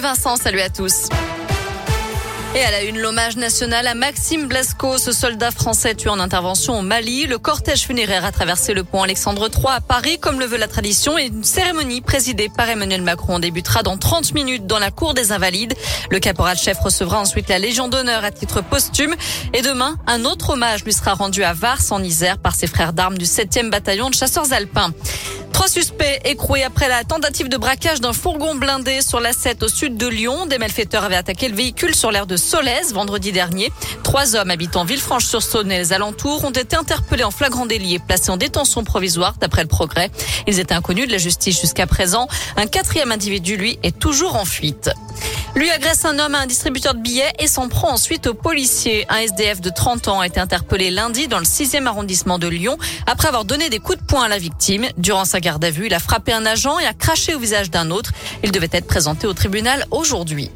Salut Vincent, salut à tous. Et à la une, l'hommage national à Maxime Blasco, ce soldat français tué en intervention au Mali. Le cortège funéraire a traversé le pont Alexandre III à Paris, comme le veut la tradition, et une cérémonie présidée par Emmanuel Macron débutera dans 30 minutes dans la cour des Invalides. Le caporal-chef recevra ensuite la Légion d'honneur à titre posthume. Et demain, un autre hommage lui sera rendu à Vars, en Isère, par ses frères d'armes du 7e bataillon de chasseurs alpins. Trois suspects écroués après la tentative de braquage d'un fourgon blindé sur la 7 au sud de Lyon. Des malfaiteurs avaient attaqué le véhicule sur l'aire de Solèze vendredi dernier. Trois hommes habitant Villefranche-sur-Saône et les alentours ont été interpellés en flagrant délit et placés en détention provisoire d'après le progrès. Ils étaient inconnus de la justice jusqu'à présent. Un quatrième individu, lui, est toujours en fuite. Lui agresse un homme à un distributeur de billets et s'en prend ensuite aux policiers. Un SDF de 30 ans a été interpellé lundi dans le 6e arrondissement de Lyon après avoir donné des coups de poing à la victime. Durant sa garde à vue, il a frappé un agent et a craché au visage d'un autre. Il devait être présenté au tribunal aujourd'hui.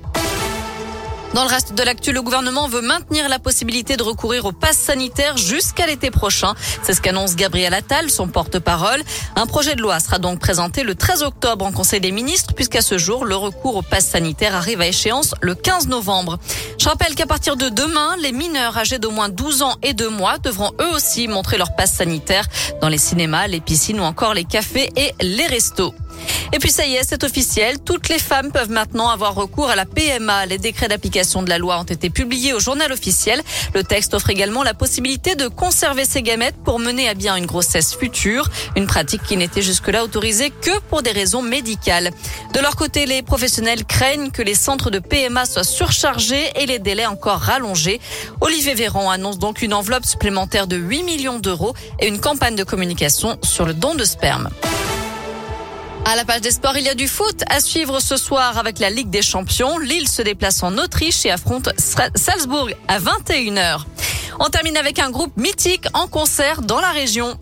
Dans le reste de l'actu, le gouvernement veut maintenir la possibilité de recourir au pass sanitaire jusqu'à l'été prochain. C'est ce qu'annonce Gabriel Attal, son porte-parole. Un projet de loi sera donc présenté le 13 octobre en Conseil des ministres, puisqu'à ce jour, le recours au pass sanitaire arrive à échéance le 15 novembre. Je rappelle qu'à partir de demain, les mineurs âgés d'au moins 12 ans et 2 mois devront eux aussi montrer leur passe sanitaire dans les cinémas, les piscines ou encore les cafés et les restos. Et puis ça y est, c'est officiel. Toutes les femmes peuvent maintenant avoir recours à la PMA. Les décrets d'application de la loi ont été publiés au journal officiel. Le texte offre également la possibilité de conserver ses gamètes pour mener à bien une grossesse future. Une pratique qui n'était jusque-là autorisée que pour des raisons médicales. De leur côté, les professionnels craignent que les centres de PMA soient surchargés et les délais encore rallongés. Olivier Véran annonce donc une enveloppe supplémentaire de 8 millions d'euros et une campagne de communication sur le don de sperme. À la page des sports, il y a du foot à suivre ce soir avec la Ligue des Champions. Lille se déplace en Autriche et affronte Salzbourg à 21h. On termine avec un groupe mythique en concert dans la région.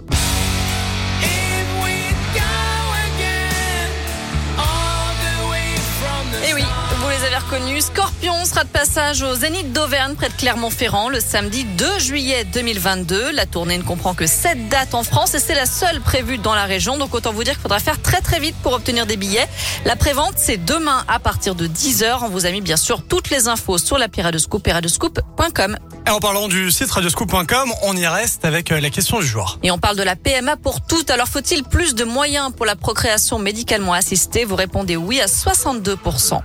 Reconnus. Scorpion sera de passage au Zénith d'Auvergne près de Clermont-Ferrand le samedi 2 juillet 2022. La tournée ne comprend que 7 dates en France et c'est la seule prévue dans la région. Donc autant vous dire qu'il faudra faire très très vite pour obtenir des billets. La prévente c'est demain à partir de 10h. On vous a mis bien sûr toutes les infos sur la Piradescoop, piradescoop.com. Et en parlant du site radioscoop.com, on y reste avec euh, la question du jour. Et on parle de la PMA pour toutes. Alors faut-il plus de moyens pour la procréation médicalement assistée? Vous répondez oui à 62%.